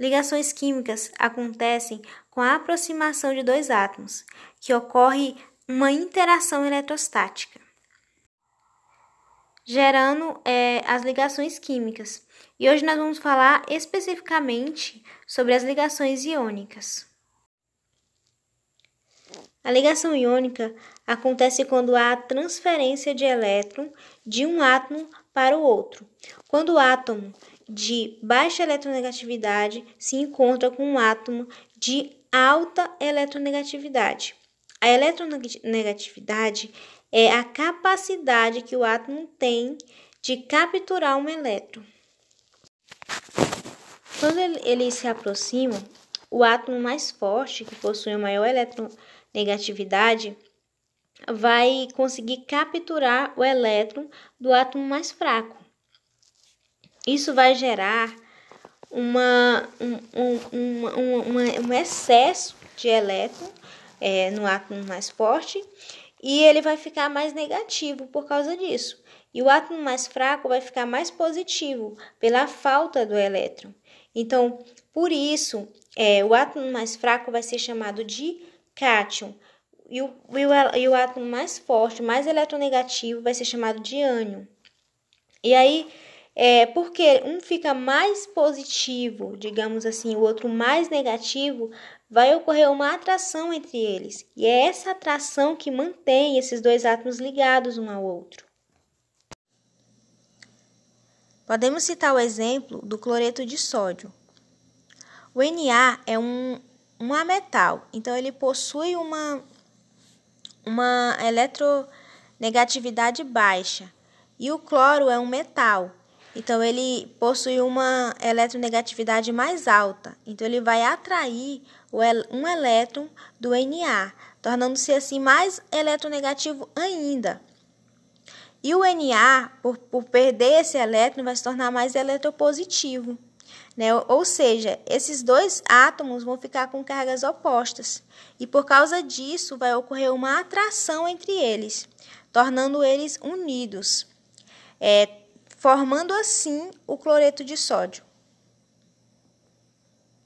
Ligações químicas acontecem com a aproximação de dois átomos, que ocorre uma interação eletrostática, gerando é, as ligações químicas. E hoje nós vamos falar especificamente sobre as ligações iônicas. A ligação iônica acontece quando há transferência de elétron de um átomo para o outro. Quando o átomo de baixa eletronegatividade se encontra com um átomo de alta eletronegatividade. A eletronegatividade é a capacidade que o átomo tem de capturar um elétron. Quando eles se aproximam, o átomo mais forte, que possui maior eletronegatividade, vai conseguir capturar o elétron do átomo mais fraco. Isso vai gerar uma, um, um, um, um excesso de elétron é, no átomo mais forte e ele vai ficar mais negativo por causa disso. E o átomo mais fraco vai ficar mais positivo pela falta do elétron. Então, por isso, é, o átomo mais fraco vai ser chamado de cátion. E o, e o, e o átomo mais forte, mais eletronegativo, vai ser chamado de ânion. E aí, é, porque um fica mais positivo, digamos assim, o outro mais negativo, vai ocorrer uma atração entre eles. E é essa atração que mantém esses dois átomos ligados um ao outro. Podemos citar o exemplo do cloreto de sódio. O Na é um, um ametal, então ele possui uma, uma eletronegatividade baixa. E o cloro é um metal, então ele possui uma eletronegatividade mais alta. Então ele vai atrair um elétron do Na, tornando-se assim mais eletronegativo ainda. E o Na, por, por perder esse elétron, vai se tornar mais eletropositivo. Né? Ou seja, esses dois átomos vão ficar com cargas opostas. E por causa disso, vai ocorrer uma atração entre eles, tornando eles unidos, é, formando assim o cloreto de sódio.